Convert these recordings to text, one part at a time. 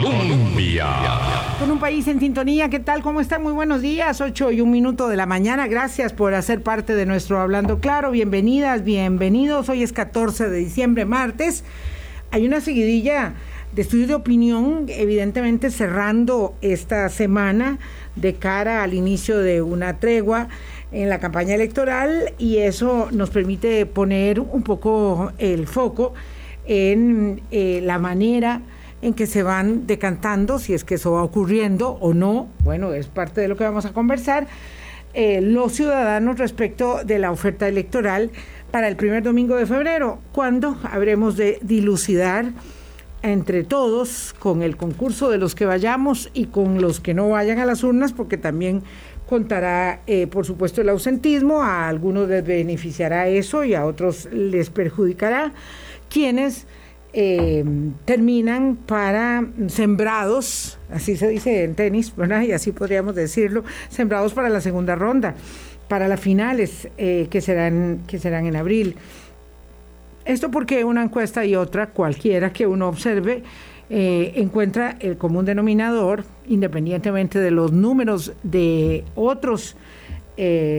Colombia. Con un país en sintonía, ¿qué tal? ¿Cómo están? Muy buenos días, 8 y un minuto de la mañana. Gracias por hacer parte de nuestro Hablando Claro. Bienvenidas, bienvenidos. Hoy es 14 de diciembre, martes. Hay una seguidilla de estudios de opinión, evidentemente cerrando esta semana de cara al inicio de una tregua en la campaña electoral y eso nos permite poner un poco el foco en eh, la manera en que se van decantando, si es que eso va ocurriendo o no, bueno, es parte de lo que vamos a conversar, eh, los ciudadanos respecto de la oferta electoral para el primer domingo de febrero, cuando habremos de dilucidar entre todos, con el concurso de los que vayamos y con los que no vayan a las urnas, porque también contará, eh, por supuesto, el ausentismo, a algunos les beneficiará eso y a otros les perjudicará, quienes eh, terminan para sembrados, así se dice en tenis, ¿verdad? y así podríamos decirlo, sembrados para la segunda ronda, para las finales eh, que, serán, que serán en abril. Esto porque una encuesta y otra, cualquiera que uno observe, eh, encuentra el común denominador, independientemente de los números de otros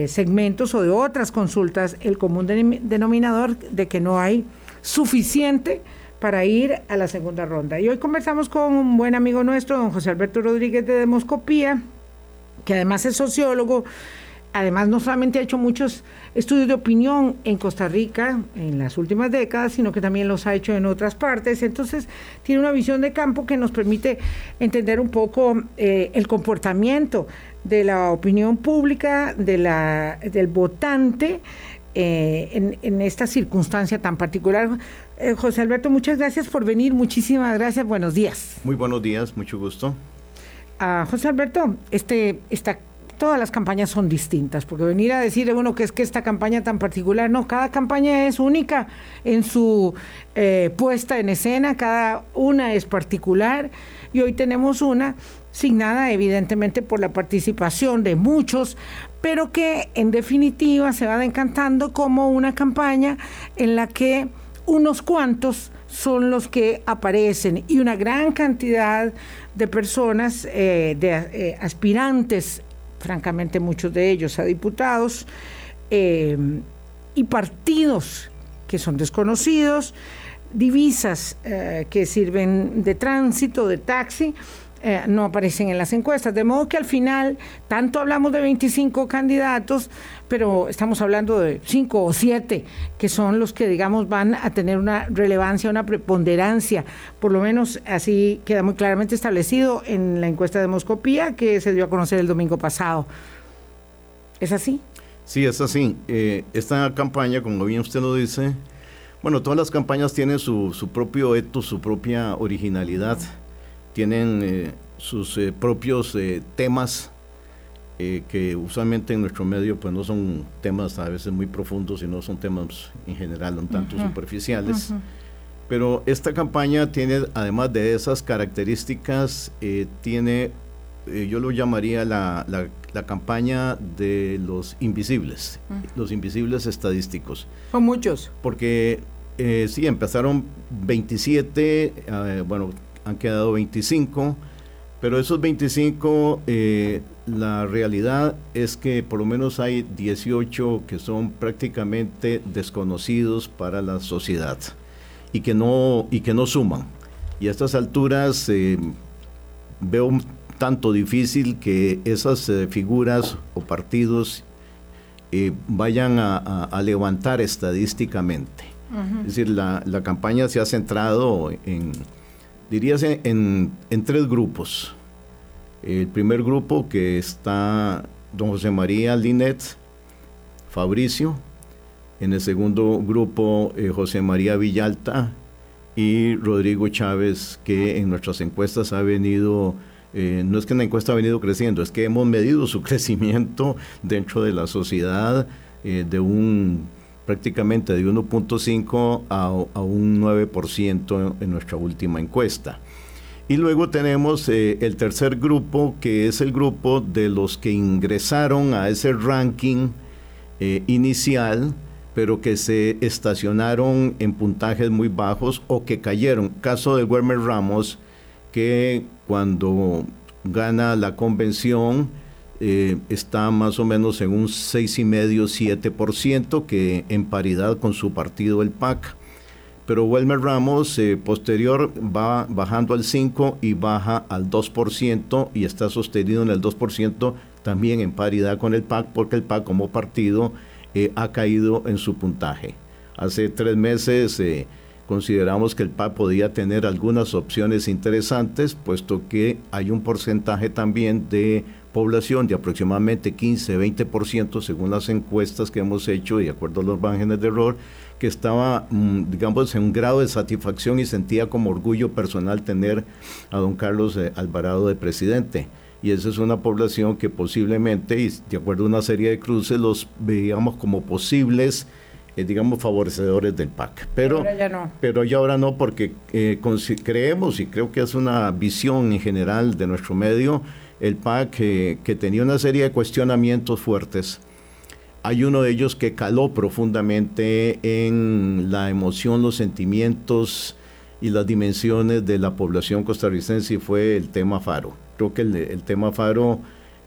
segmentos o de otras consultas, el común denominador de que no hay suficiente para ir a la segunda ronda. Y hoy conversamos con un buen amigo nuestro, don José Alberto Rodríguez de Demoscopía, que además es sociólogo, además no solamente ha hecho muchos estudios de opinión en Costa Rica en las últimas décadas, sino que también los ha hecho en otras partes. Entonces tiene una visión de campo que nos permite entender un poco eh, el comportamiento de la opinión pública, de la, del votante. Eh, en, en, esta circunstancia tan particular. Eh, José Alberto, muchas gracias por venir, muchísimas gracias, buenos días. Muy buenos días, mucho gusto. Ah, José Alberto, este, esta, todas las campañas son distintas, porque venir a decir uno que es que esta campaña tan particular, no, cada campaña es única en su eh, puesta en escena, cada una es particular, y hoy tenemos una signada evidentemente por la participación de muchos, pero que en definitiva se va decantando como una campaña en la que unos cuantos son los que aparecen y una gran cantidad de personas, eh, de eh, aspirantes, francamente muchos de ellos a diputados, eh, y partidos que son desconocidos, divisas que sirven de tránsito, de taxi, no aparecen en las encuestas. De modo que al final, tanto hablamos de 25 candidatos, pero estamos hablando de 5 o 7, que son los que, digamos, van a tener una relevancia, una preponderancia. Por lo menos así queda muy claramente establecido en la encuesta de Moscopía que se dio a conocer el domingo pasado. ¿Es así? Sí, es así. Eh, esta campaña, como bien usted lo dice, bueno, todas las campañas tienen su, su propio eto, su propia originalidad tienen eh, sus eh, propios eh, que usualmente en nuestro medio pues no son temas a veces muy profundos, sino son temas en general un tanto superficiales. Pero esta campaña tiene, además de esas características, tiene, yo lo llamaría la, la, campaña de los invisibles, los invisibles estadísticos. Son muchos. Porque sí, empezaron 27, bueno, han quedado 25, pero esos 25, eh, la realidad es que por lo menos hay 18 que son prácticamente desconocidos para la sociedad y que no, y que no suman. Y a estas alturas eh, veo un tanto difícil que esas eh, figuras o partidos vayan a, levantar estadísticamente. Es decir, la, la campaña se ha centrado en diríase en, en tres grupos. El primer grupo que está don José María Linet, Fabricio. En el segundo grupo, eh, José María Villalta y Rodrigo Chávez, que en nuestras encuestas ha venido, eh, no es que la encuesta ha venido creciendo, es que hemos medido su crecimiento dentro de la sociedad eh, de un prácticamente de 1.5 a, a, un 9% en nuestra última encuesta. Y luego tenemos eh, el tercer grupo, que es el grupo de los que ingresaron a ese ranking eh, inicial, pero que se estacionaron en puntajes muy bajos o que cayeron. Caso de Werner Ramos, que cuando gana la convención eh, está más o menos en un 6,5-7%, que en paridad con su partido, el PAC. Pero Wilmer Ramos, eh, posterior, va bajando al 5 y baja al 2% y está sostenido en el 2% también en paridad con el PAC, porque el PAC como partido eh, ha caído en su puntaje. Hace tres meses consideramos que el PAC podía tener algunas opciones interesantes, puesto que hay un porcentaje también de población de aproximadamente 15-20% según las encuestas que hemos hecho y de acuerdo a los márgenes de error, que estaba, mm, digamos, en un grado de satisfacción y sentía como orgullo personal tener a don Carlos eh, Alvarado de presidente. Y esa es una población que posiblemente, y de acuerdo a una serie de cruces, los veíamos como posibles eh, digamos, favorecedores del PAC. Pero, ya no. pero ya ahora no, porque eh, creemos, y creo que es una visión en general de nuestro medio, el PAC que tenía una serie de cuestionamientos fuertes. Hay uno de ellos que caló profundamente en la emoción, los sentimientos y las dimensiones de la población costarricense y fue el tema Faro. Creo que el, tema Faro,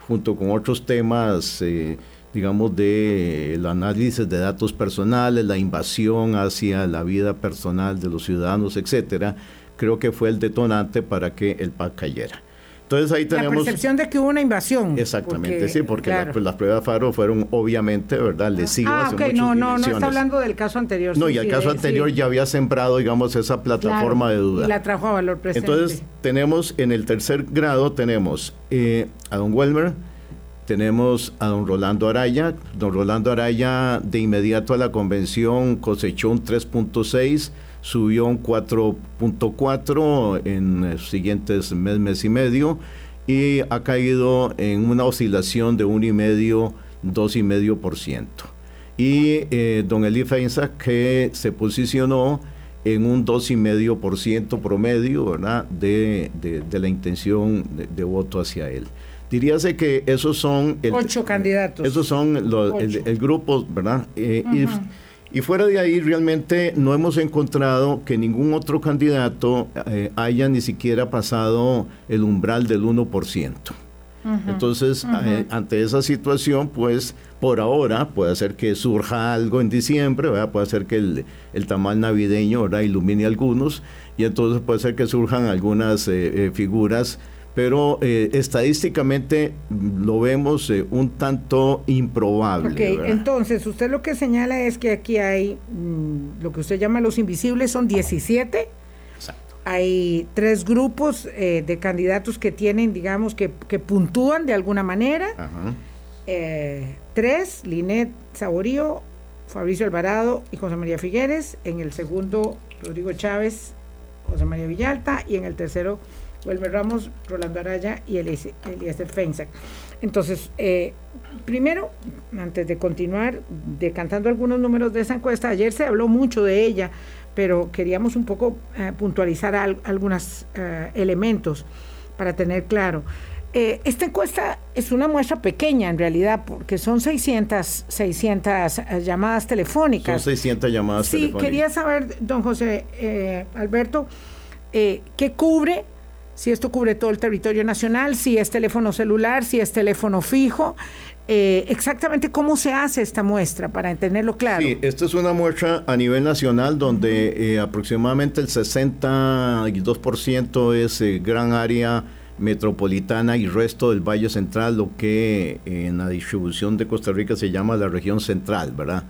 junto con otros temas, eh, digamos, del análisis de datos personales, la invasión hacia la vida personal de los ciudadanos, etcétera, creo que fue el detonante para que el PAC cayera. Entonces ahí tenemos... La percepción de que hubo una invasión. Exactamente, sí, porque pues, las pruebas FARO fueron obviamente, ¿verdad? Lesivas. Ah, ok, no, no, no está hablando del caso anterior. No, y el caso anterior ya había sembrado, digamos, esa plataforma de duda. Y la trajo a valor presente. Entonces tenemos, en el tercer grado tenemos eh, a don Welmer, tenemos a don Rolando Araya. Don Rolando Araya de inmediato a la convención cosechó un 3.6 subió un 4.4 en los siguientes mes, mes y medio y ha caído en una oscilación de 1,5, 2,5%. Y eh, don Eli Feinza que se posicionó en un 2,5% promedio ¿verdad? De, de, la intención de, voto hacia él. Diríase que esos son... Ocho candidatos. Esos son los, el, grupo, ¿verdad? Eh, y fuera de ahí, realmente no hemos encontrado que ningún otro candidato eh, haya ni siquiera pasado el umbral del 1%. Entonces, eh, ante esa situación, pues por ahora puede ser que surja algo en diciembre, puede ser que el, el tamal navideño ilumine a algunos y entonces puede ser que surjan algunas eh, figuras pero eh, estadísticamente lo vemos eh, un tanto improbable. Ok, entonces usted lo que señala es que aquí hay mm, lo que usted llama los invisibles, son 17. Exacto. Hay tres grupos eh, de candidatos que tienen, digamos, que, que puntúan de alguna manera. Ajá. tres, Linet Saborío, Fabricio Alvarado y José María Figueres. En el segundo, Rodrigo Chávez, José María Villalta. Y en el tercero, Wilmer Ramos, Rolando Araya y Eliezer Feinsack. Entonces, eh, primero, antes de continuar decantando algunos números de esa encuesta, ayer se habló mucho de ella, pero queríamos un poco eh, puntualizar algunos eh, elementos para tener claro. esta encuesta es una muestra pequeña en realidad, porque son 600, 600 llamadas telefónicas. Son 600 llamadas telefónicas. Sí, quería saber, don José Alberto, qué cubre si esto cubre todo el territorio nacional, si es teléfono celular, si es teléfono fijo. Eh, exactamente cómo se hace esta muestra para entenderlo claro. Sí, esta es una muestra a nivel nacional donde eh, aproximadamente el 62% es eh, gran área metropolitana y resto del Valle Central, lo que en la distribución de Costa Rica se llama la región central, ¿verdad?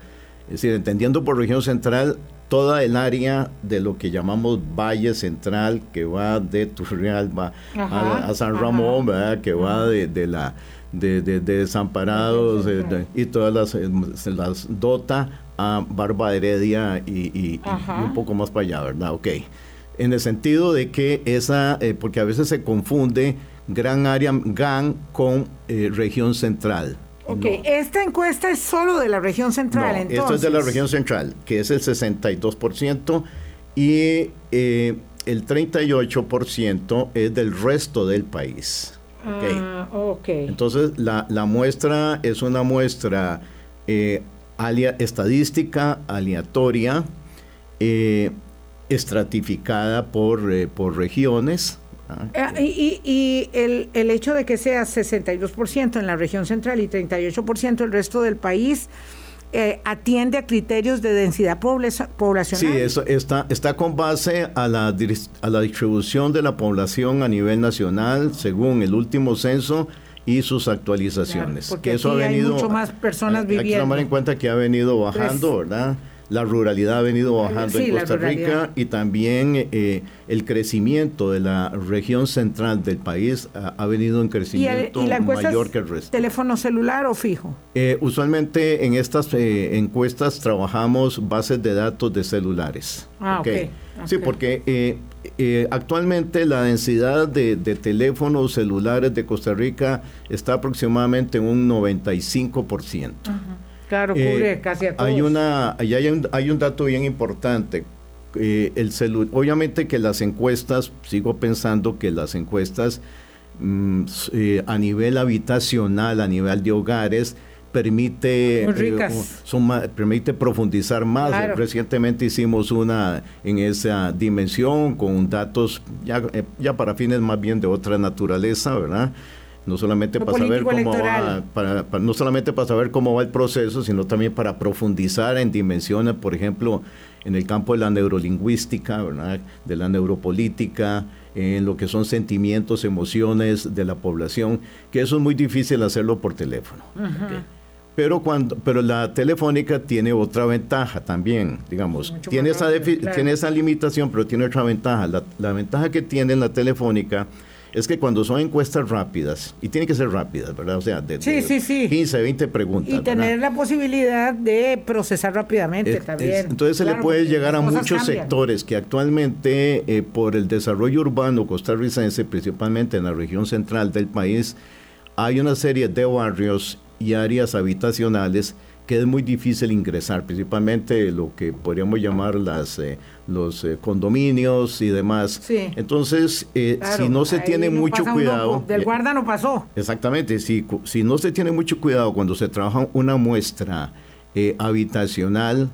Es decir, entendiendo por región central toda el área de lo que llamamos Valle Central, que va de Turrialba a, San Ramón, que va de, la de, Desamparados eh, y todas las, eh, las dota a Barba Heredia y, un poco más para allá, ¿verdad? Ok. En el sentido de que esa, eh, porque a veces se confunde gran área GAN con región central. Ok, esta encuesta es solo de la región central, entonces. Esto es de la región central, que es el 62%, y eh, el 38% es del resto del país. Ah, ok. Entonces, la, muestra es una muestra eh, estadística aleatoria, eh, estratificada por, por regiones, Ah, y, y el, el, hecho de que sea 62% en la región central y 38% el resto del país, eh, atiende a criterios de densidad poblacional. Sí, eso está, está con base a la, a la distribución de la población a nivel nacional según el último censo y sus actualizaciones. porque eso ha venido, hay mucho más personas viviendo. Hay que tomar en cuenta que ha venido bajando, ¿verdad? La ruralidad ha venido bajando en Costa Rica y también eh, el crecimiento de la región central del país ha, venido en crecimiento mayor que el resto. ¿Teléfono celular o fijo? Eh, usualmente en estas eh, encuestas trabajamos bases de datos de celulares. Ah, okay. Sí, porque actualmente la densidad de, teléfonos celulares de Costa Rica está aproximadamente en un 95%. Ajá. Claro, cubre eh, casi a todos. Hay, una, hay, un, hay un dato bien importante. Eh, el obviamente que las encuestas, sigo pensando que las encuestas mm, eh, a nivel habitacional, a nivel de hogares, permite, son permite profundizar más. Recientemente hicimos una en esa dimensión con datos ya, ya para fines más bien de otra naturaleza, ¿verdad? No solamente para saber cómo va, para, no solamente para saber cómo va el proceso, sino también para profundizar en dimensiones, por ejemplo, en el campo de la neurolingüística, de la neuropolítica, en lo que son sentimientos, emociones de la población, que eso es muy difícil hacerlo por teléfono. Pero cuando, pero la telefónica tiene otra ventaja también, digamos, tiene esa, tiene esa limitación, pero tiene otra ventaja. La, la ventaja que tiene la telefónica es que cuando son encuestas rápidas, y tienen que ser rápidas, ¿verdad? O sea, de, 15, 20 preguntas. Y tener la posibilidad de procesar rápidamente también. entonces se le puede llegar a muchos sectores que actualmente, eh, por el desarrollo urbano costarricense, principalmente en la región central del país, hay una serie de barrios y áreas habitacionales que es muy difícil ingresar, principalmente lo que podríamos llamar las eh, los eh, condominios y demás. Entonces, eh, si no se tiene mucho cuidado... del guarda no pasó. Exactamente, si, si no se tiene mucho cuidado cuando se trabaja una muestra habitacional,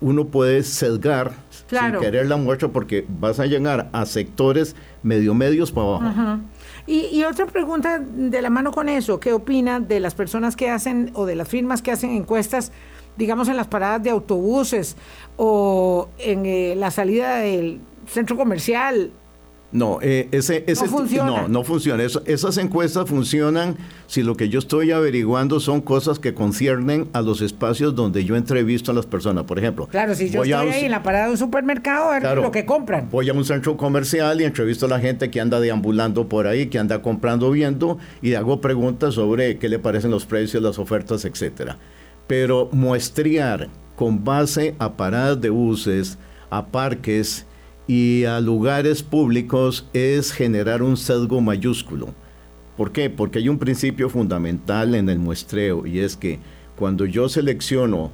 uno puede sesgar sin querer la muestra porque vas a llegar a sectores medio medios para abajo. Y, otra pregunta de la mano con eso, ¿qué opina de las personas que hacen o de las firmas que hacen encuestas, digamos, en las paradas de autobuses o en eh, la salida del centro comercial no, eh, ese, ese, no funciona. No, no funciona. esas encuestas funcionan si lo que yo estoy averiguando son cosas que conciernen a los espacios donde yo entrevisto a las personas. Por ejemplo, claro, si yo estoy ahí en la parada de un supermercado, a ver lo que compran. Voy a un centro comercial y entrevisto a la gente que anda deambulando por ahí, que anda comprando, viendo, y hago preguntas sobre qué le parecen los precios, las ofertas, etcétera. Pero muestrear con base a paradas de buses, a parques, y a lugares públicos es generar un sesgo mayúsculo. ¿Por qué? Porque hay un principio fundamental en el muestreo y es que cuando yo selecciono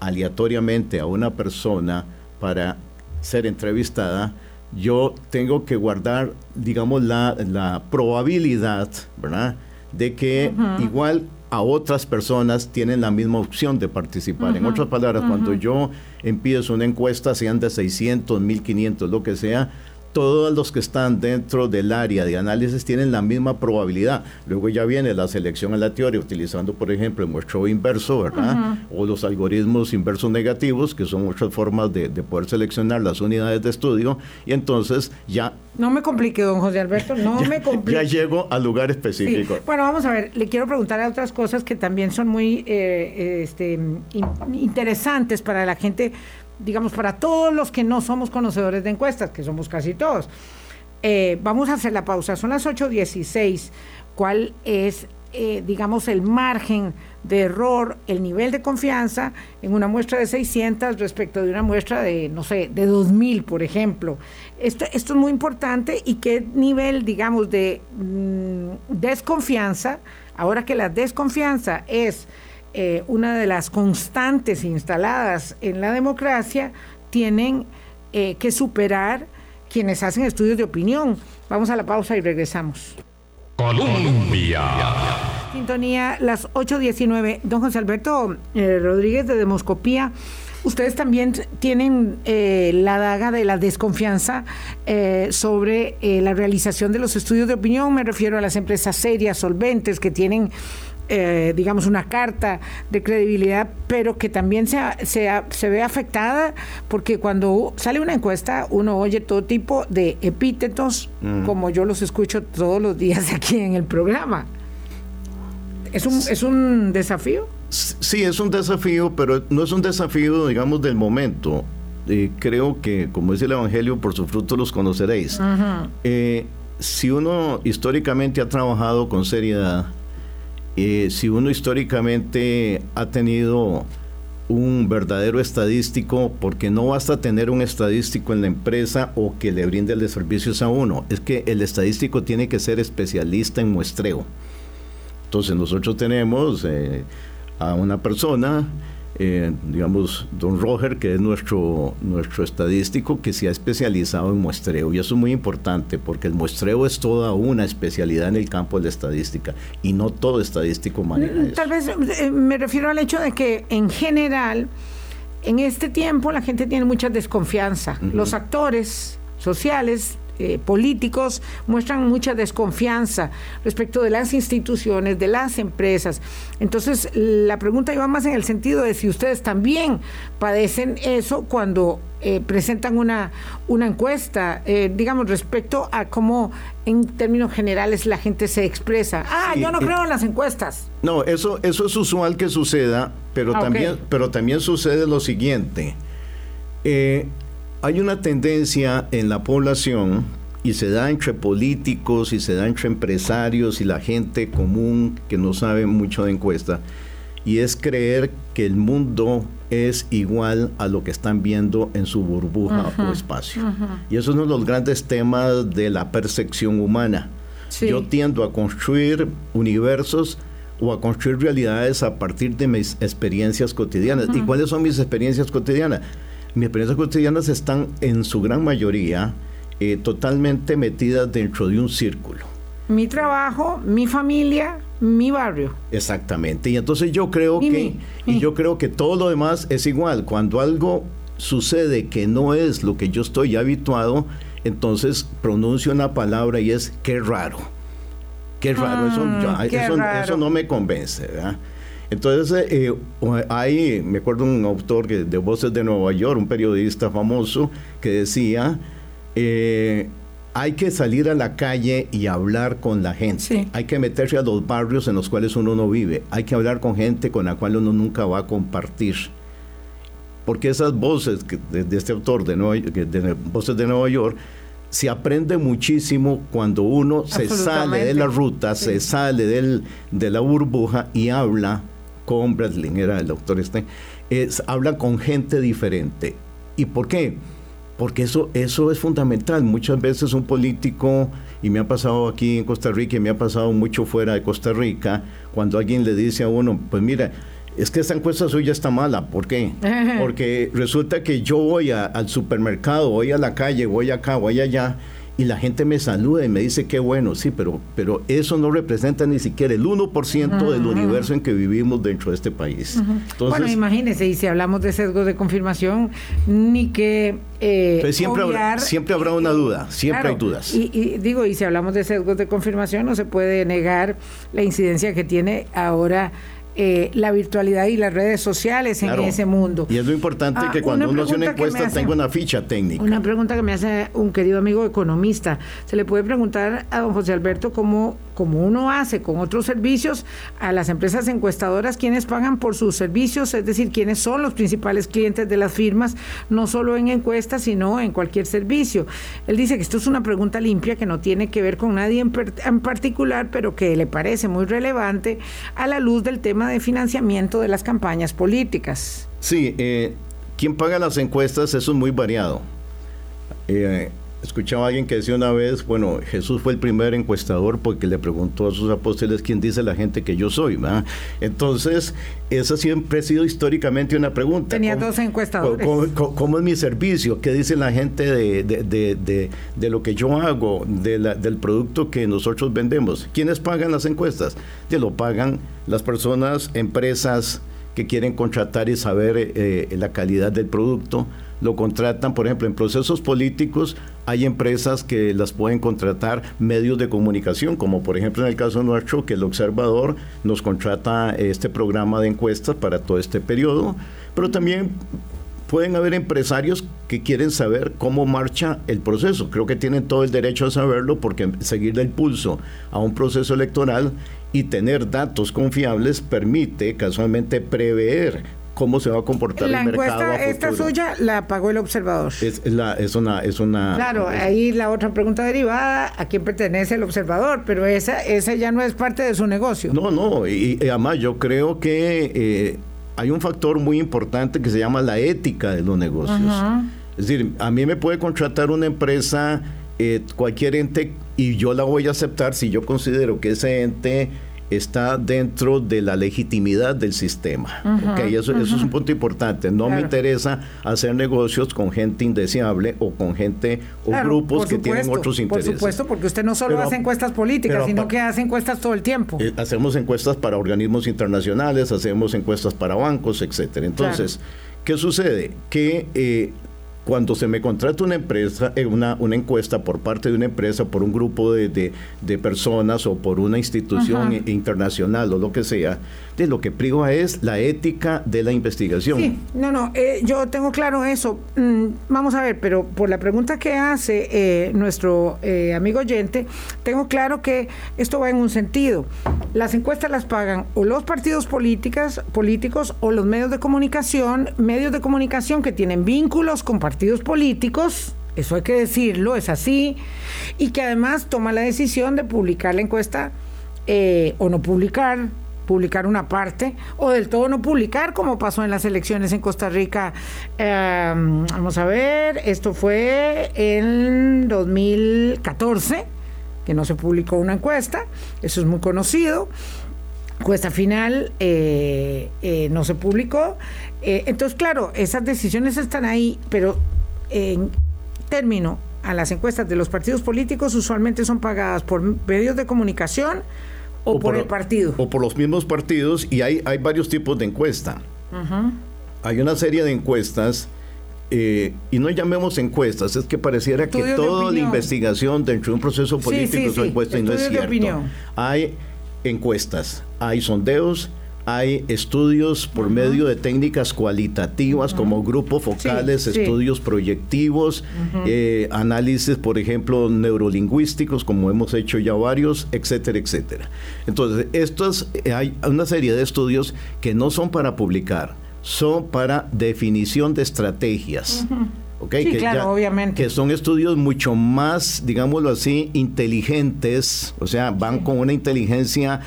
aleatoriamente a una persona para ser entrevistada, yo tengo que guardar, digamos, la, la probabilidad, ¿verdad? De que igual a otras personas tienen la misma opción de participar. En otras palabras, cuando yo empiezo una encuesta, sean de 600, 1500, lo que sea, todos los que están dentro del área de análisis tienen la misma probabilidad. Luego ya viene la selección aleatoria utilizando, por ejemplo, el muestreo inverso, ¿verdad? O los algoritmos inversos negativos, que son otras formas de, poder seleccionar las unidades de estudio. Y entonces ya... No me complique, don José Alberto, no me complique. Ya llego al lugar específico. Bueno, vamos a ver, le quiero preguntar a otras cosas que también son muy eh, este, interesantes para la gente digamos, para todos los que no somos conocedores de encuestas, que somos casi todos. Eh, vamos a hacer la pausa, son las 8.16. ¿Cuál es, eh, digamos, el margen de error, el nivel de confianza en una muestra de 600 respecto de una muestra de, no sé, de 2.000, por ejemplo? Esto, esto es muy importante y qué nivel, digamos, de mm, desconfianza, ahora que la desconfianza es eh, una de las constantes instaladas en la democracia, tienen eh, que superar quienes hacen estudios de opinión. Vamos a la pausa y regresamos. Colombia. Sintonía, las 8.19. Don José Alberto eh, Rodríguez de Demoscopía ustedes también tienen eh, la daga de la desconfianza eh, sobre la realización de los estudios de opinión. Me refiero a las empresas serias, solventes, que tienen digamos, una carta de credibilidad, pero que también se, se, ve afectada porque cuando sale una encuesta uno oye todo tipo de epítetos, mm. como yo los escucho todos los días aquí en el programa. ¿Es un, ¿Es un desafío? Sí, es un desafío, pero no es un desafío, digamos, del momento. Eh, creo que, como dice el Evangelio, por sus frutos los conoceréis. Eh, si uno históricamente ha trabajado con seriedad, eh, si uno históricamente ha tenido un verdadero estadístico, porque no basta tener un estadístico en la empresa o que le brinde de servicios a uno, es que el estadístico tiene que ser especialista en muestreo. Entonces nosotros tenemos a una persona, eh, digamos, don Roger, que es nuestro, nuestro estadístico, que se ha especializado en muestreo. Y eso es muy importante, porque el muestreo es toda una especialidad en el campo de la estadística, y no todo estadístico maneja mm, Tal vez eh, me refiero al hecho de que en general, en este tiempo la gente tiene mucha desconfianza. Los actores sociales eh, políticos muestran mucha desconfianza respecto de las instituciones, de las empresas. Entonces, la pregunta iba más en el sentido de si ustedes también padecen eso cuando eh, presentan una, una encuesta, eh, digamos, respecto a cómo en términos generales la gente se expresa. Ah, yo no creo en las encuestas. No, eso, eso es usual que suceda, pero, ah, también, pero también sucede lo siguiente. Eh, hay una tendencia en la población y se da entre políticos y se da entre empresarios y la gente común que no sabe mucho de encuesta y es creer que el mundo es igual a lo que están viendo en su burbuja o espacio. Y eso es uno de los grandes temas de la percepción humana. Yo tiendo a construir universos o a construir realidades a partir de mis experiencias cotidianas. ¿Y cuáles son mis experiencias cotidianas? Mis experiencias cotidianas están en su gran mayoría eh, totalmente metidas dentro de un círculo. Mi trabajo, mi familia, mi barrio. Exactamente. Y entonces yo creo que y yo creo que todo lo demás es igual. Cuando algo sucede que no es lo que yo estoy habituado, entonces pronuncio una palabra y es qué raro. Qué raro, eso, mm, eso, no me convence. ¿verdad? Entonces, eh, ahí me acuerdo un autor de Voces de Nueva York, un periodista famoso, que decía, eh, hay que salir a la calle y hablar con la gente. Hay que meterse a los barrios en los cuales uno no vive. Hay que hablar con gente con la cual uno nunca va a compartir. Porque esas voces de, este autor de, de Voces de Nueva York se aprende muchísimo cuando uno se sale de la ruta, se sale del, de la burbuja y habla Bradley, era el doctor este, es, habla con gente diferente. ¿Y por qué? Porque eso, eso es fundamental. Muchas veces un político, y me ha pasado aquí en Costa Rica, y me ha pasado mucho fuera de Costa Rica, cuando alguien le dice a uno, pues mira, es que esta encuesta suya está mala. ¿Por qué? Porque resulta que yo voy al supermercado, voy a la calle, voy acá, voy allá, y la gente me saluda y me dice qué bueno, sí, pero, pero eso no representa ni siquiera el 1% del universo en que vivimos dentro de este país. bueno, imagínese, y si hablamos de sesgos de confirmación, ni que... Eh, siempre, habrá, siempre habrá una duda, siempre hay dudas. Y, y, digo, y si hablamos de sesgos de confirmación, no se puede negar la incidencia que tiene ahora eh, la virtualidad y las redes sociales en ese mundo. Y es lo importante ah, que cuando uno hace una encuesta tenga una ficha técnica. Una pregunta que me hace un querido amigo economista. Se le puede preguntar a don José Alberto cómo como uno hace con otros servicios, a las empresas encuestadoras quienes pagan por sus servicios, es decir, quienes son los principales clientes de las firmas, no solo en encuestas, sino en cualquier servicio. Él dice que esto es una pregunta limpia que no tiene que ver con nadie en, particular, pero que le parece muy relevante a la luz del tema de financiamiento de las campañas políticas. Sí, eh, quien paga las encuestas, eso es muy variado. Eh, Escuchaba a alguien que decía una vez, bueno, Jesús fue el primer encuestador porque le preguntó a sus apóstoles quién dice la gente que yo soy. Entonces, esa siempre ha sido históricamente una pregunta. Tenía dos encuestadores. ¿cómo, es mi servicio? ¿Qué dice la gente de, lo que yo hago, del producto que nosotros vendemos? ¿Quiénes pagan las encuestas? Ya lo pagan las personas, empresas, que quieren contratar y saber eh, la calidad del producto. Lo contratan, por ejemplo, en procesos políticos hay empresas que las pueden contratar medios de comunicación, como por ejemplo en el caso nuestro, que el Observador nos contrata este programa de encuestas para todo este periodo, pero también pueden haber empresarios que quieren saber cómo marcha el proceso. Creo que tienen todo el derecho a saberlo porque seguirle el pulso a un proceso electoral y tener datos confiables permite casualmente prever cómo se va a comportar la el mercado. Encuesta esta suya la pagó el observador. Es, la, es, una, es una. Claro, ahí la otra pregunta derivada, ¿a quién pertenece el observador? Pero esa, esa ya no es parte de su negocio. No, no, y, además yo creo que eh, hay un factor muy importante que se llama la ética de los negocios. Es decir, a mí me puede contratar una empresa, eh, cualquier ente, y yo la voy a aceptar si yo considero que ese ente está dentro de la legitimidad del sistema. eso, es un punto importante. No me interesa hacer negocios con gente indeseable o con gente o grupos que tienen otros intereses. Por supuesto, porque usted no solo hace encuestas políticas, sino que hace encuestas todo el tiempo. Eh, hacemos encuestas para organismos internacionales, hacemos encuestas para bancos, etcétera. Entonces, ¿qué sucede? Que eh, cuando se me contrata una empresa, eh, una, una encuesta por parte de una empresa, por un grupo de, de, personas o por una institución internacional o lo que sea, de lo que priva es la ética de la investigación. Sí, no, no, eh, yo tengo claro eso. Mm, vamos a ver, pero por la pregunta que hace eh, nuestro amigo oyente, tengo claro que esto va en un sentido. Las encuestas las pagan o los partidos políticas, políticos o los medios de comunicación, medios de comunicación que tienen vínculos con partidos partidos políticos, eso hay que decirlo, es así, y que además toma la decisión de publicar la encuesta eh, o no publicar, publicar una parte, o del todo no publicar, como pasó en las elecciones en Costa Rica. Em, vamos a ver, esto fue en 2014, que no se publicó una encuesta, eso es muy conocido. Encuesta final eh, eh, no se publicó. Eh, entonces, claro, esas decisiones están ahí, pero en término a las encuestas de los partidos políticos usualmente son pagadas por medios de comunicación o, por, el partido. O por los mismos partidos y hay, hay varios tipos de encuesta. Hay una serie de encuestas y no llamemos encuestas, es que pareciera que toda la investigación dentro de un proceso político es encuesta y no es cierto. Hay encuestas, hay sondeos, hay estudios por medio de técnicas cualitativas como grupos focales, estudios proyectivos, eh, análisis, por ejemplo, neurolingüísticos, como hemos hecho ya varios, etcétera, etcétera. Entonces, estos, eh, hay una serie de estudios que no son para publicar, son para definición de estrategias. sí, claro, obviamente. Que son estudios mucho más, digámoslo así, inteligentes, o sea, van con una inteligencia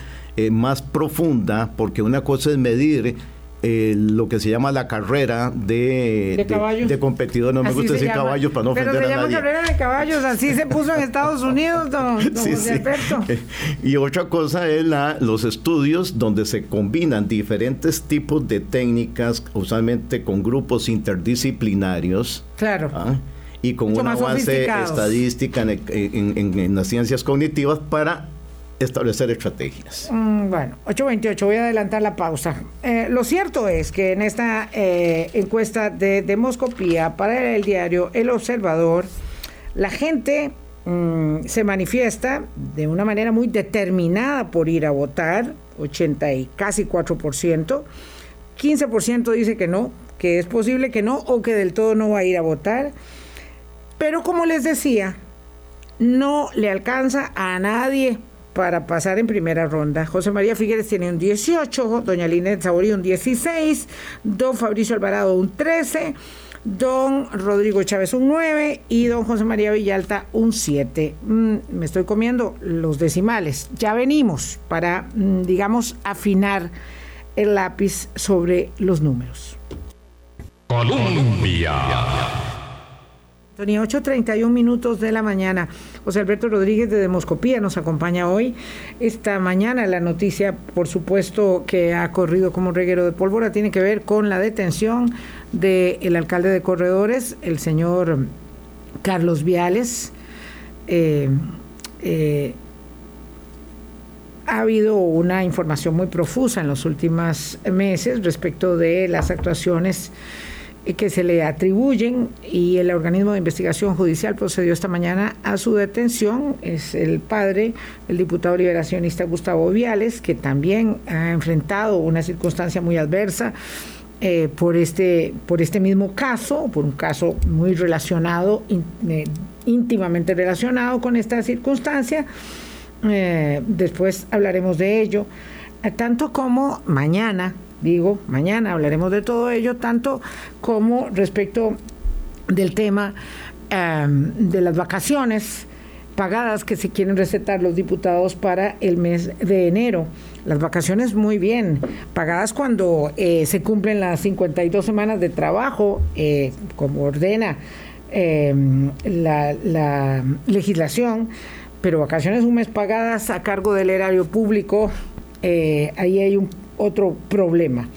eh, más profunda, porque una cosa es medir eh, lo que se llama la carrera de, de, competidores. No me gusta decir caballos para no ofender Pero se llama carrera de caballos, así se puso en Estados Unidos, don, Alberto. Y otra cosa es la, los estudios donde se combinan diferentes tipos de técnicas, usualmente con grupos interdisciplinarios. Claro. ¿ah? y con una base estadística en, las ciencias cognitivas para establecer estrategias. Mm, bueno, 8.28, voy a adelantar la pausa. Eh, lo cierto es que en esta eh, encuesta de demoscopía para el diario El Observador, la gente mm, se manifiesta de una manera muy determinada por ir a votar, 80 y casi 4%, 15% dice que no, que es posible que no o que del todo no va a ir a votar. Pero como les decía, no le alcanza a nadie para pasar en primera ronda. José María Figueres tiene un 18, doña Linet Saborí un 16, don Fabricio Alvarado un 13, don Rodrigo Chávez un 9 y don José María Villalta un 7. Mm, me estoy comiendo los decimales. Ya venimos para, mm, digamos, afinar el lápiz sobre los números. Colombia. Tenía 8.31 minutos de la mañana. José Alberto Rodríguez de Demoscopía nos acompaña hoy. Esta mañana la noticia, por supuesto, que ha corrido como reguero de pólvora, tiene que ver con la detención del alcalde de Corredores, el señor Carlos Viales. Eh, eh, ha habido una información muy profusa en los últimos meses respecto de las actuaciones que se le atribuyen y el organismo de investigación judicial procedió esta mañana a su detención. Es el padre el diputado liberacionista Gustavo Viales, que también ha enfrentado una circunstancia muy adversa eh, por, este, por este mismo caso, por un caso muy relacionado, eh, íntimamente relacionado con esta circunstancia. Eh, después hablaremos de ello, tanto como mañana digo, mañana hablaremos de todo ello, tanto como respecto del tema em, de las vacaciones pagadas que se quieren recetar los diputados para el mes de enero. Las vacaciones muy bien, pagadas cuando eh, se cumplen las 52 semanas de trabajo, eh, como ordena em, la, la legislación, pero vacaciones un mes pagadas a cargo del erario público, eh, ahí hay un otro problema.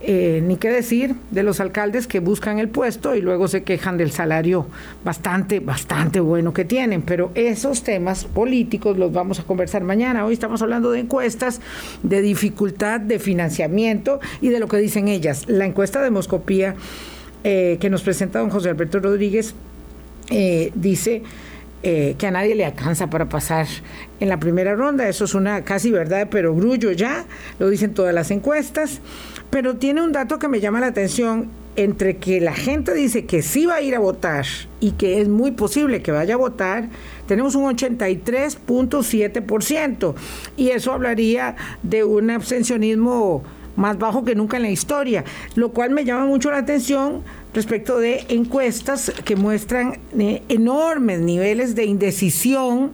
Eh, ni qué decir de los alcaldes que buscan el puesto y luego se quejan del salario bastante, bastante bueno que tienen. Pero esos temas políticos los vamos a conversar mañana. Hoy estamos hablando de encuestas, de dificultad de financiamiento y de lo que dicen ellas. La encuesta de Moscopía eh, que nos presenta don José Alberto Rodríguez eh, dice eh, que a nadie le alcanza para pasar en la primera ronda. Eso es una casi verdad, pero grullo ya, lo dicen todas las encuestas. Pero tiene un dato que me llama la atención entre que la gente dice que sí va a ir a votar y que es muy posible que vaya a votar, tenemos un 83.7%. Y eso hablaría de un abstencionismo más bajo que nunca en la historia, lo cual me llama mucho la atención respecto de encuestas que muestran eh, enormes niveles de indecisión.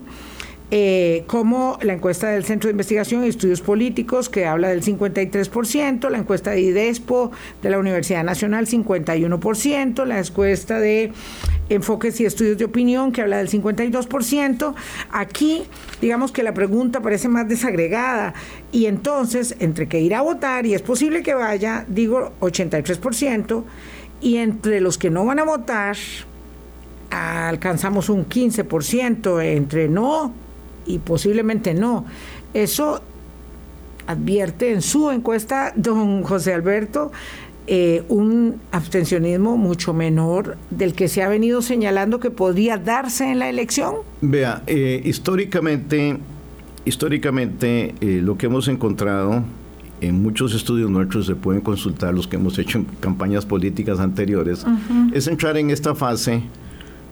Eh, como la encuesta del Centro de Investigación y Estudios Políticos, que habla del 53%, la encuesta de IDESPO de la Universidad Nacional, 51%, la encuesta de Enfoques y Estudios de Opinión, que habla del 52%. Aquí, digamos que la pregunta parece más desagregada, y entonces, entre que ir a votar, y es posible que vaya, digo 83%, y entre los que no van a votar alcanzamos un 15% entre no y posiblemente no. Eso advierte en su encuesta don José Alberto eh, un abstencionismo mucho menor del que se ha venido señalando que podría darse en la elección. Vea, eh, históricamente, históricamente eh, lo que hemos encontrado en muchos estudios nuestros se pueden consultar los que hemos hecho en campañas políticas anteriores, es entrar en esta fase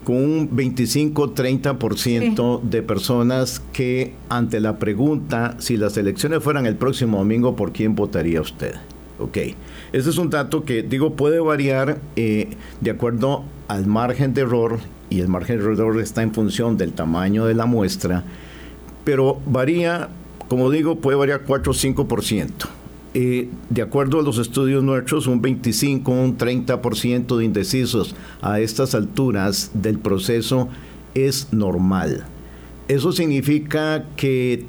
con un 25-30% de personas que ante la pregunta si las elecciones fueran el próximo domingo, ¿por quién votaría usted? Ok, ese es un dato que digo puede variar eh, de acuerdo al margen de error y el margen de error está en función del tamaño de la muestra, pero varía como digo, puede variar 4 o 5%. Eh, de acuerdo a los estudios nuestros, un 25, un 30% de indecisos a estas alturas del proceso es normal. Eso significa que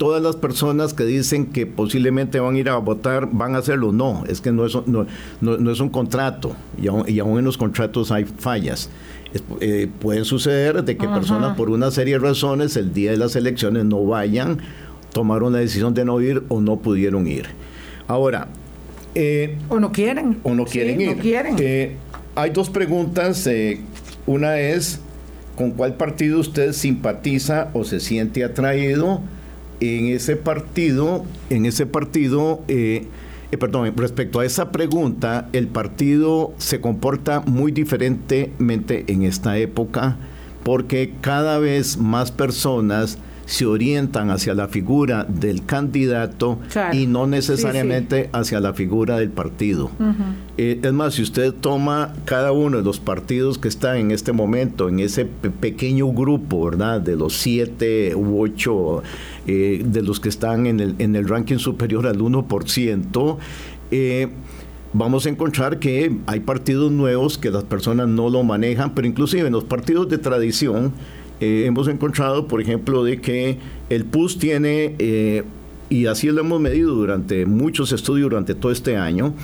todas las personas que dicen que posiblemente van a ir a votar van a hacerlo. No, es que no es, no, es un contrato y aún, en los contratos hay fallas. Eh, pueden suceder de que personas por una serie de razones el día de las elecciones no vayan tomaron la decisión de no ir o no pudieron ir. Ahora. Eh, o no quieren. O no quieren ir. quieren. Eh, hay dos preguntas. Eh, una es, ¿con cuál partido usted simpatiza o se siente atraído? En ese partido, en ese partido, perdón, respecto a esa pregunta, el partido se comporta muy diferentemente en esta época porque cada vez más personas se orientan hacia la figura del candidato y no necesariamente hacia la figura del partido. Eh, es más, si usted toma cada uno de los partidos que están en este momento, en ese pequeño grupo, ¿verdad? De los siete u ocho, eh, de los que están en el, en el ranking superior al 1%, eh, vamos a encontrar que hay partidos nuevos que las personas no lo manejan, pero inclusive en los partidos de tradición, eh, hemos encontrado, por ejemplo, de que el PUS tiene, eh, y así lo hemos medido durante muchos estudios durante todo este año,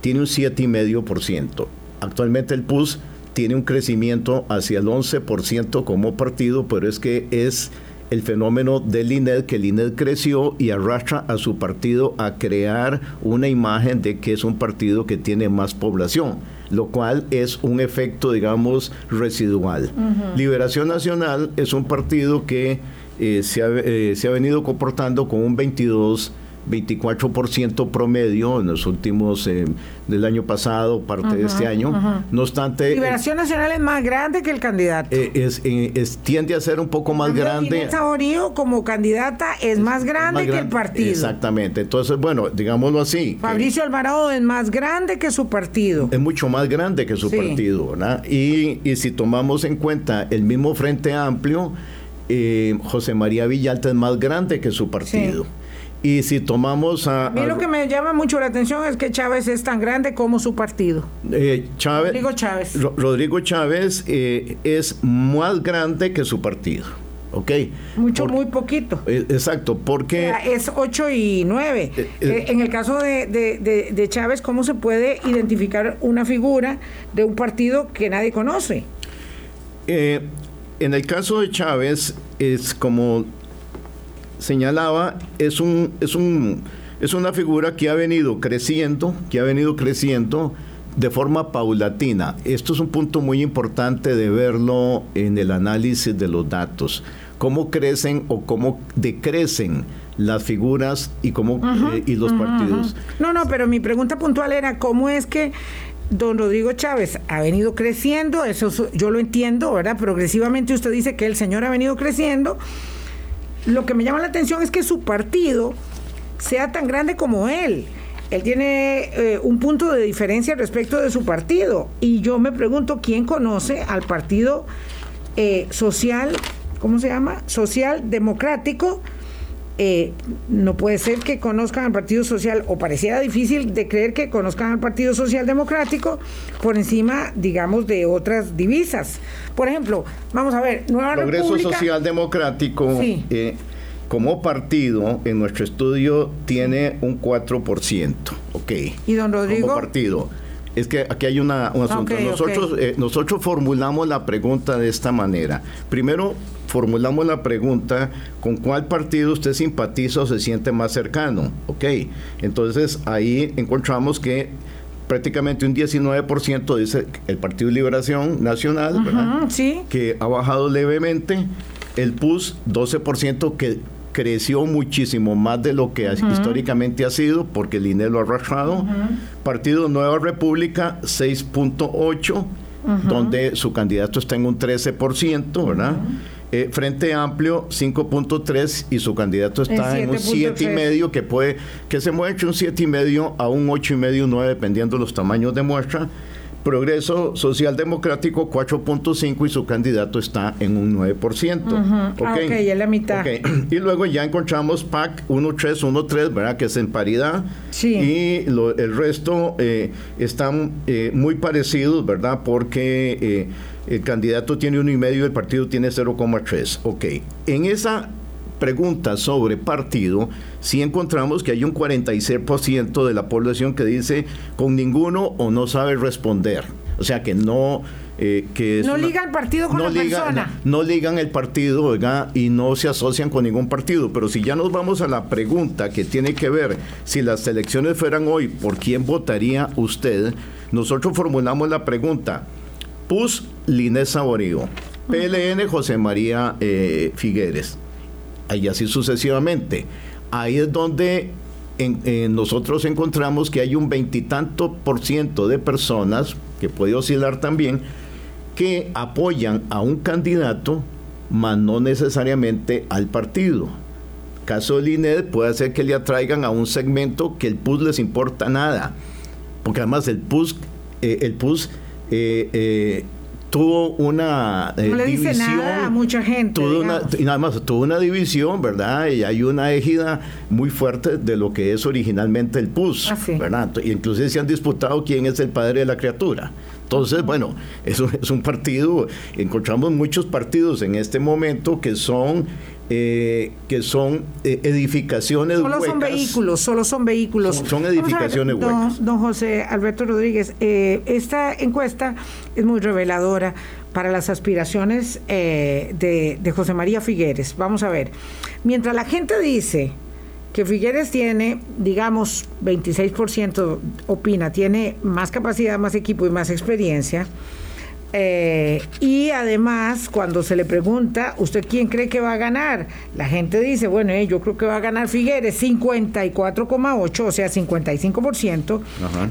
tiene un 7,5%. Actualmente el PUS tiene un crecimiento hacia el 11% como partido, pero es que es el fenómeno del INED, que el INED creció y arrastra a su partido a crear una imagen de que es un partido que tiene más población, lo cual es un efecto, digamos, residual. Liberación Nacional es un partido que eh, se, ha, eh, se ha venido comportando con un 22 24% promedio en los últimos eh, del año pasado, parte de este año. No obstante. Eh, Liberación Nacional es más grande que el candidato. Eh, es, tiende a ser un poco más grande. Saborío como candidata es, más grande que el partido. Exactamente. Entonces, bueno, digámoslo así. Fabricio Alvarado es más grande que su partido. Es mucho más grande que su partido, ¿verdad? Y, y si tomamos en cuenta el mismo Frente Amplio, José María Villalta es más grande que su partido. Y si tomamos a... A mí lo que me llama mucho la atención es que Chávez es tan grande como su partido. Eh, Chávez, Rodrigo Chávez. Rodrigo Chávez eh, es más grande que su partido. ¿ok? Mucho, muy poquito. Eh, exacto, porque... es 8 y 9. en el caso de, de, de, Chávez, ¿cómo se puede identificar una figura de un partido que nadie conoce? en el caso de Chávez, es como señalaba, es un, es un, es una figura que ha venido creciendo, que ha venido creciendo de forma paulatina. Esto es un punto muy importante de verlo en el análisis de los datos. Cómo crecen o cómo decrecen las figuras y cómo eh, y los partidos. No, no, pero mi pregunta puntual era cómo es que don Rodrigo Chávez ha venido creciendo, eso yo lo entiendo, ¿verdad? Progresivamente usted dice que el señor ha venido creciendo lo que me llama la atención es que su partido sea tan grande como él. Él tiene eh, un punto de diferencia respecto de su partido. Y yo me pregunto quién conoce al partido eh, social, ¿cómo se llama? Social Democrático eh, no puede ser que conozcan al Partido Social, o pareciera difícil de creer que conozcan al Partido Social Democrático por encima, digamos, de otras divisas. Por ejemplo, vamos a ver, Nueva Progreso Social Democrático, eh, como partido, en nuestro estudio, tiene un 4%. Ok. ¿Y don Rodrigo? Como partido. Es que aquí hay una, un asunto. nosotros, eh, nosotros formulamos la pregunta de esta manera. Primero, formulamos la pregunta, ¿con cuál partido usted simpatiza o se siente más cercano? Ok, entonces ahí encontramos que prácticamente un 19% dice el Partido Liberación Nacional, ¿verdad? Sí. que ha bajado levemente, el PUS 12% que creció muchísimo más de lo que históricamente ha sido, porque el INE lo ha arrastrado. Partido Nueva República 6.8, donde su candidato está en un 13%, ¿verdad? Eh, Frente Amplio 5.3 y su candidato está en un 7.5 que puede que se mueve entre un 7.5 a un 8.5 9 dependiendo de los tamaños de muestra. Progreso Social Democrático 4.5 y su candidato está en un 9%. Ah, ok, ya la mitad. Y luego ya encontramos PAC 1.3, ¿verdad? Que es en paridad. Sí. Y el resto eh, están eh, muy parecidos, ¿verdad? Porque el candidato tiene uno y medio, el partido tiene 0,3. Ok. En esa pregunta sobre partido, sí encontramos que hay un 46% de la población que dice con ninguno o no sabe responder. O sea que no... Eh, que no ligan el partido con la persona. No, ligan el partido y no se asocian con ningún partido. Pero si ya nos vamos a la pregunta que tiene que ver, si las elecciones fueran hoy, ¿por quién votaría usted? Nosotros formulamos la pregunta, PUS Linés Saborío, PLN José María eh, Figueres, y así sucesivamente. Ahí es donde nosotros encontramos que hay un veintitanto por ciento de personas, que puede oscilar también, que apoyan a un candidato, mas no necesariamente al partido. Caso del INED puede hacer que le atraigan a un segmento que el PUS les importa nada, porque además el PUS, eh, el PUS eh, eh, tuvo una eh, no división, nada a mucha gente. y nada más, tuvo una división, ¿verdad? Y hay una égida muy fuerte de lo que es originalmente el PUS, ah, ¿verdad? Y inclusive se han disputado quién es el padre de la criatura. Entonces, bueno, eso es un partido, encontramos muchos partidos en este momento que son eh, que son eh, edificaciones solo son vehículos, solo son vehículos. Son, edificaciones don, Don José Alberto Rodríguez, eh, esta encuesta es muy reveladora para las aspiraciones eh, de, de José María Figueres. Vamos a ver. Mientras la gente dice que Figueres tiene, digamos, 26% opina, tiene más capacidad, más equipo y más experiencia. Eh, y además, cuando se le pregunta, ¿usted quién cree que va a ganar? La gente dice, bueno, eh, yo creo que va a ganar Figueres 54,8, o sea, 55%.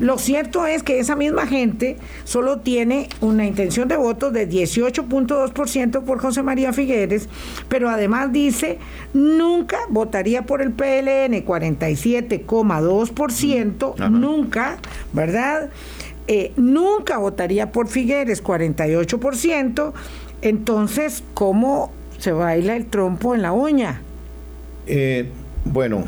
Lo cierto es que esa misma gente solo tiene una intención de voto de 18.2% por José María Figueres, pero además dice, nunca votaría por el PLN 47,2%, nunca, ¿verdad? Eh, nunca votaría por Figueres, 48%, entonces, ¿cómo se baila el trompo en la uña? Eh, bueno,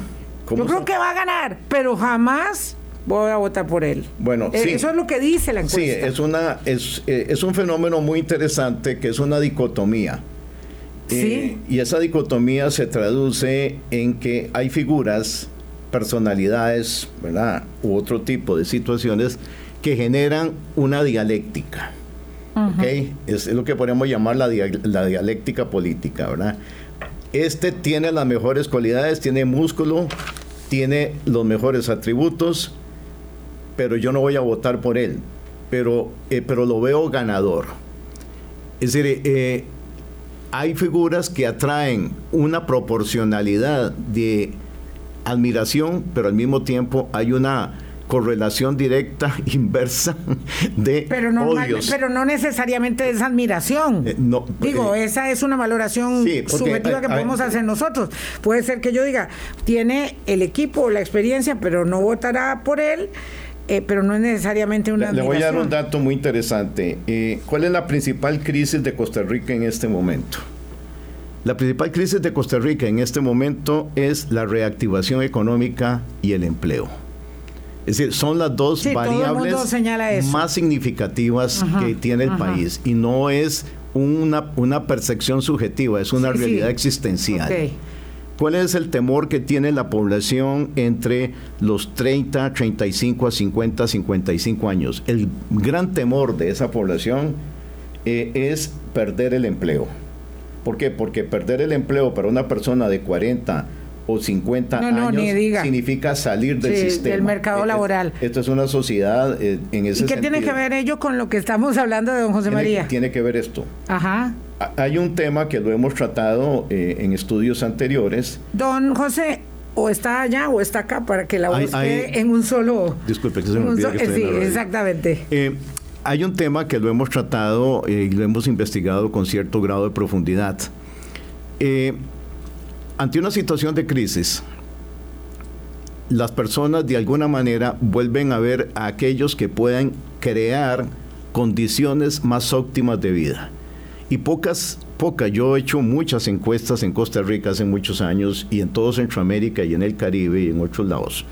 yo creo que va a ganar, pero jamás voy a votar por él. Bueno, eh, eso es lo que dice la encuesta. Sí, es una es, es un fenómeno muy interesante que es una dicotomía. ¿Sí? y esa dicotomía se traduce en que hay figuras, personalidades, ¿verdad? U otro tipo de situaciones que generan una dialéctica. es, lo que podemos llamar la, la, dialéctica política, ¿verdad? Este tiene las mejores cualidades, tiene músculo, tiene los mejores atributos, pero yo no voy a votar por él, pero, eh, pero lo veo ganador. Es decir, eh, hay figuras que atraen una proporcionalidad de admiración, pero al mismo tiempo hay una correlación directa, inversa de pero odios. Pero no necesariamente es admiración. Eh, no, Digo, eh, esa es una valoración subjetiva que podemos hacer nosotros. Puede ser que yo diga, tiene el equipo, la experiencia, pero no votará por él. Eh, pero no es necesariamente una le, le voy a dar un dato muy interesante. ¿Cuál es la principal crisis de Costa Rica en este momento? La principal crisis de Costa Rica en este momento es la reactivación económica y el empleo. Es decir, son las dos variables más significativas que tiene el país y no es una, una percepción subjetiva, es una realidad existencial. ¿Cuál es el temor que tiene la población entre los 30, 35 a 50, 55 años? El gran temor de esa población eh, es perder el empleo. ¿Por qué? Porque perder el empleo para una persona de 40 o 50 años significa salir del sistema. del mercado laboral. Esto es una sociedad eh, en ese ¿Y qué tiene que ver ello con lo que estamos hablando de don José María? Tiene que ver esto. Ajá. Hay un tema que lo hemos tratado eh, en estudios anteriores. Don José, o está allá o está acá para que la busque en un solo. Disculpe, que se me olvidó Sí, exactamente. Eh, hay un tema que lo hemos tratado y lo hemos investigado con cierto grado de profundidad. Eh, ante una situación de crisis, las personas de alguna manera vuelven a ver a aquellos que puedan crear condiciones más óptimas de vida. Y pocas, pocas, yo he hecho muchas encuestas en Costa Rica hace muchos años y en todo Centroamérica y en el Caribe y en otros lados.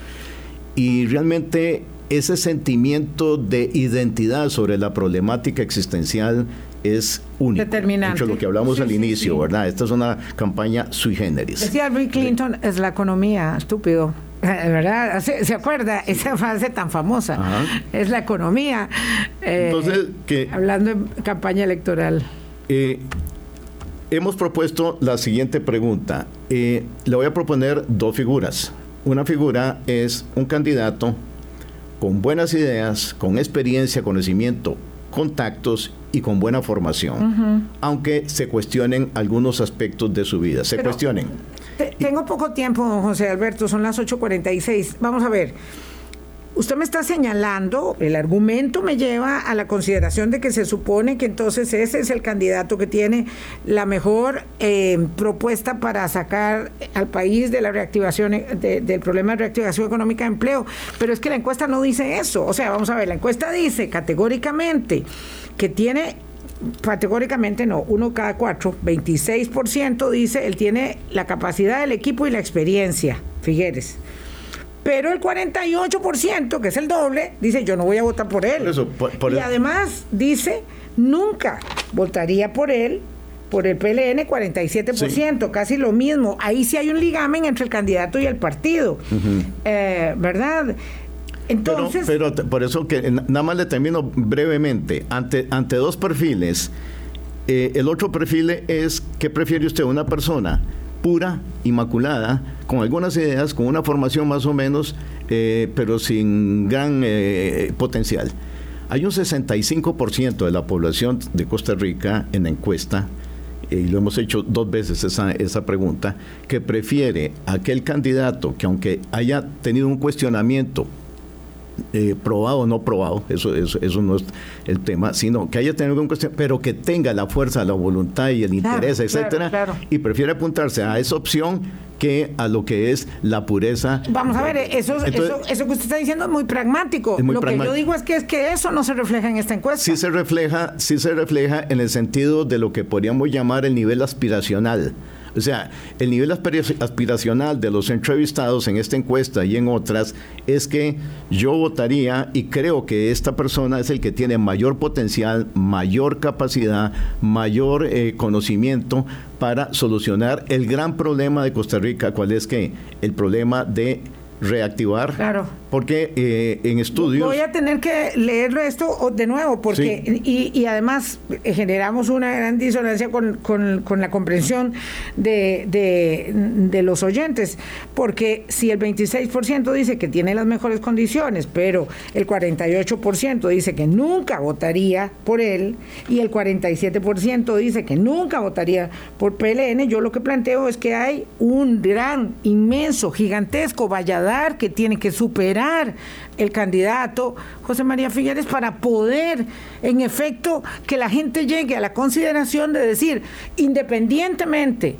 Y realmente ese sentimiento de identidad sobre la problemática existencial es único. Determinante. lo que hablamos al inicio, ¿verdad? Esta es una campaña sui generis. Decía Bill Clinton, es la economía, estúpido. ¿Verdad? ¿Se, acuerda esa frase tan famosa? Es la economía. Eh, Entonces, que, hablando en campaña electoral. Eh, hemos propuesto la siguiente pregunta. Eh, le voy a proponer dos figuras. Una figura es un candidato con buenas ideas, con experiencia, conocimiento, contactos y con buena formación, aunque se cuestionen algunos aspectos de su vida, se cuestionen. tengo poco tiempo, José Alberto, son las 8.46. Vamos a ver. Usted me está señalando, el argumento me lleva a la consideración de que se supone que entonces ese es el candidato que tiene la mejor eh, propuesta para sacar al país de la reactivación, del problema de reactivación económica de empleo. Pero es que la encuesta no dice eso. O sea, vamos a ver, la encuesta dice categóricamente que tiene categóricamente no, uno cada cuatro, 26% dice él tiene la capacidad del equipo y la experiencia, Figueres. Pero el 48%, que es el doble, dice yo no voy a votar por él. y además dice nunca votaría por él por el PLN 47%, casi lo mismo. Ahí sí hay un ligamen entre el candidato y el partido, eh, ¿verdad? Entonces, pero, por eso que nada más le termino brevemente, ante, ante dos perfiles Eh, el otro perfil es, ¿qué prefiere usted? Una persona pura, inmaculada, con algunas ideas, con una formación más o menos, eh, pero sin gran eh, potencial. Hay un 65% de la población de Costa Rica en encuesta, y lo hemos hecho dos veces esa, esa pregunta, que prefiere aquel candidato que aunque haya tenido un cuestionamiento eh, probado o no probado, eso, eso, eso, no es el tema, sino que haya tenido un cuestión, pero que tenga la fuerza, la voluntad y el interés, etcétera, y prefiere apuntarse a esa opción que a lo que es la pureza. Vamos a ver, eso, eso, eso, que usted está diciendo es muy pragmático. lo que yo digo es que es que eso no se refleja en esta encuesta. Sí se refleja, sí se refleja en el sentido de lo que podríamos llamar el nivel aspiracional. O sea, el nivel aspiracional de los entrevistados en esta encuesta y en otras es que yo votaría y creo que esta persona es el que tiene mayor potencial, mayor capacidad, mayor eh, conocimiento para solucionar el gran problema de Costa Rica, cuál es que el problema de reactivar. Claro. Porque eh, en estudios... Voy a tener que leer esto de nuevo, porque y, además eh, generamos una gran disonancia con, con, la comprensión de, de, los oyentes, porque si el 26% dice que tiene las mejores condiciones, pero el 48% dice que nunca votaría por él y el 47% dice que nunca votaría por PLN, yo lo que planteo es que hay un gran, inmenso, gigantesco valladar que tiene que superar el candidato José María Figueres para poder, en efecto, que la gente llegue a la consideración de decir, independientemente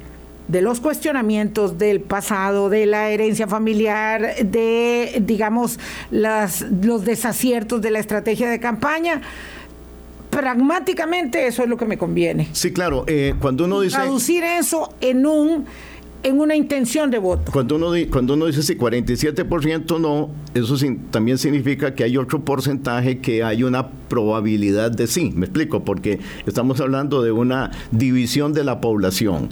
de los cuestionamientos del pasado, de la herencia familiar, de, digamos, las, los desaciertos de la estrategia de campaña, pragmáticamente eso es lo que me conviene. Sí, claro, eh, cuando uno dice... Traducir eso en un en una intención de voto. Cuando uno, cuando uno dice si 47% no, eso también significa que hay otro porcentaje que hay una probabilidad de sí. Me explico, porque estamos hablando de una división de la población.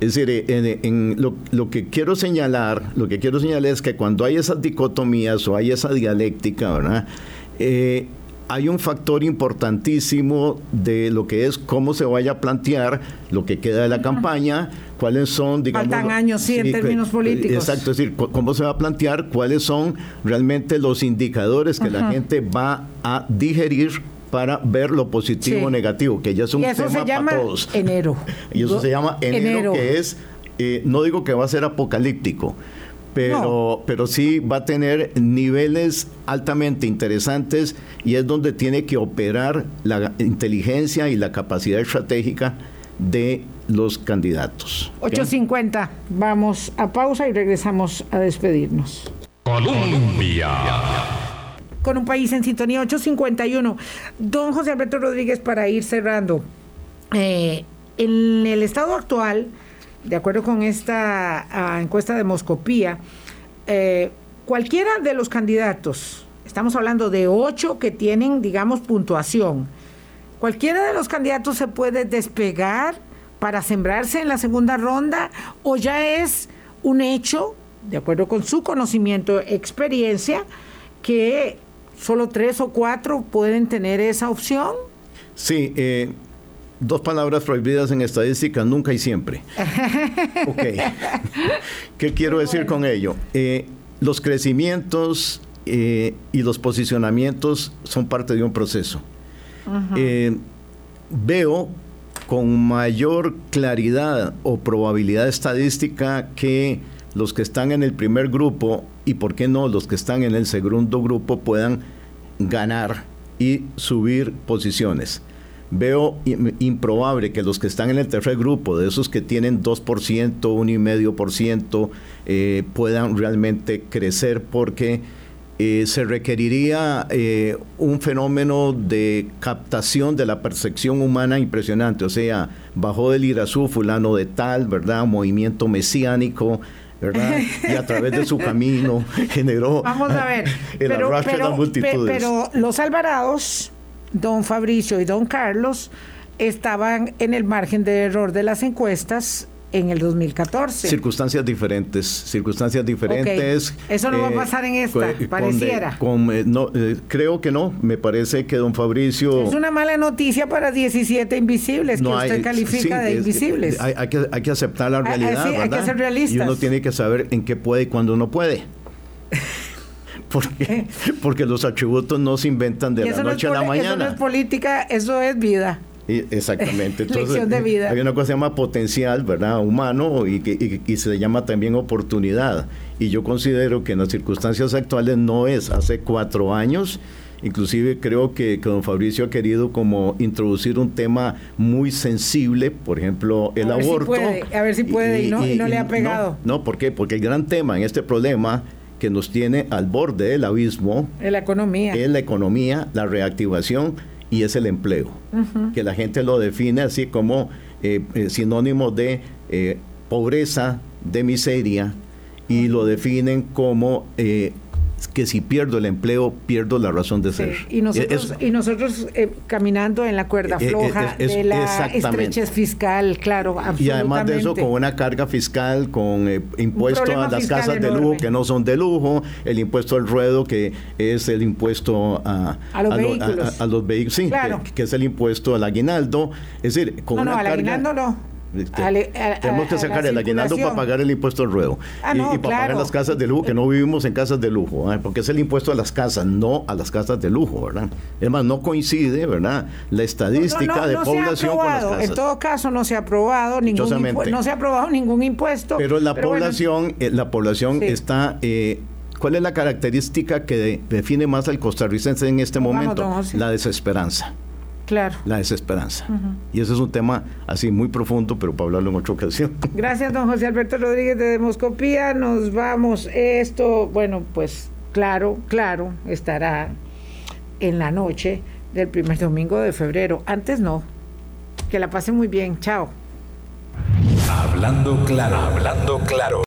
Es decir, en, lo, que quiero señalar, lo que quiero señalar es que cuando hay esas dicotomías o hay esa dialéctica, ¿verdad? Eh, hay un factor importantísimo de lo que es cómo se vaya a plantear lo que queda de la campaña, cuáles son, digamos... Faltan años, sí, en términos políticos. Exacto, es decir, cómo se va a plantear, cuáles son realmente los indicadores que la gente va a digerir para ver lo positivo o negativo, que ya es un tema se llama para todos. Enero. y eso se llama enero, que es, eh, no digo que va a ser apocalíptico, pero, pero sí va a tener niveles altamente interesantes y es donde tiene que operar la inteligencia y la capacidad estratégica de los candidatos. 8.50, vamos a pausa y regresamos a despedirnos. Colombia. Con un país en sintonía 8.51. Don José Alberto Rodríguez, para ir cerrando, eh, en el estado actual, de acuerdo con esta ah, encuesta de Moscopía, eh, cualquiera de los candidatos, estamos hablando de ocho que tienen, digamos, puntuación, cualquiera de los candidatos se puede despegar para sembrarse en la segunda ronda o ya es un hecho, de acuerdo con su conocimiento, experiencia, que solo tres o cuatro pueden tener esa opción? Sí, eh, dos palabras prohibidas en estadística, nunca y siempre. ok. ¿Qué quiero decir con ello? Eh, los crecimientos eh, y los posicionamientos son parte de un proceso. Eh, veo con mayor claridad o probabilidad estadística que los que están en el primer grupo y, ¿por qué no?, los que están en el segundo grupo puedan ganar y subir posiciones veo improbable que los que están en el tercer grupo, de esos que tienen 2%, 1,5%, eh, puedan realmente crecer porque eh, se requeriría eh, un fenómeno de captación de la percepción humana impresionante, o sea, bajó del Irazú fulano de tal, ¿verdad? Movimiento mesiánico, ¿verdad? Y a través de su camino generó Vamos a ver, el pero, de las multitudes. pero los Alvarados don Fabricio y don Carlos estaban en el margen de error de las encuestas en el 2014. Circunstancias diferentes, circunstancias diferentes. Eso no va a eh, pasar en esta, pareciera. Eh, no, eh, creo que no, me parece que don Fabricio... Es una mala noticia para 17 invisibles que usted califica de invisibles. Hay, que, hay que aceptar la ah, realidad, Hay que ser realistas. Y uno tiene que saber en qué puede y cuándo no puede. Porque, porque los atributos no se inventan de la noche a la mañana. Eso no es política, eso es vida. exactamente. Entonces, de vida. Hay una cosa que se llama potencial, ¿verdad? Humano y, que, y, se le llama también oportunidad. Y yo considero que en las circunstancias actuales no es hace cuatro años. Inclusive creo que, don Fabricio ha querido como introducir un tema muy sensible, por ejemplo, el aborto. a ver si puede y, no, y no, le ha pegado. No, no, ¿por qué? Porque el gran tema en este problema que nos tiene al borde del abismo es la economía. Es la economía, la reactivación y es el empleo, que la gente lo define así como eh, eh, sinónimo de eh, pobreza, de miseria, y lo definen como que si pierdo el empleo, pierdo la razón de ser. Y nosotros, y nosotros eh, caminando en la cuerda eh, eh, floja de la estrechez fiscal, claro, Y además de eso, con una carga fiscal, con impuesto a las casas de lujo que no son de lujo, el impuesto al ruedo que es el impuesto a, a los vehículos. A, los vehículos, sí, que, es el impuesto al aguinaldo. Es decir, con no, una no, al aguinaldo no tenemos que sacar el aguinaldo para pagar el impuesto al ruedo. Ah, y, para pagar las casas de lujo, que no vivimos en casas de lujo, porque es el impuesto a las casas, no a las casas de lujo, ¿verdad? Es más, no coincide, ¿verdad? La estadística de población con las casas. En todo caso, no se ha aprobado ningún, no se ha aprobado ningún impuesto. Pero la población, eh, la población está... Eh, ¿Cuál es la característica que define más al costarricense en este momento? La desesperanza. Claro. La desesperanza. Y ese es un tema así muy profundo, pero para hablarlo en otra ocasión. Gracias, don José Alberto Rodríguez de Demoscopía. Nos vamos. Esto, bueno, pues claro, claro, estará en la noche del primer domingo de febrero. Antes no. Que la pase muy bien. Chao. Hablando claro, hablando claro.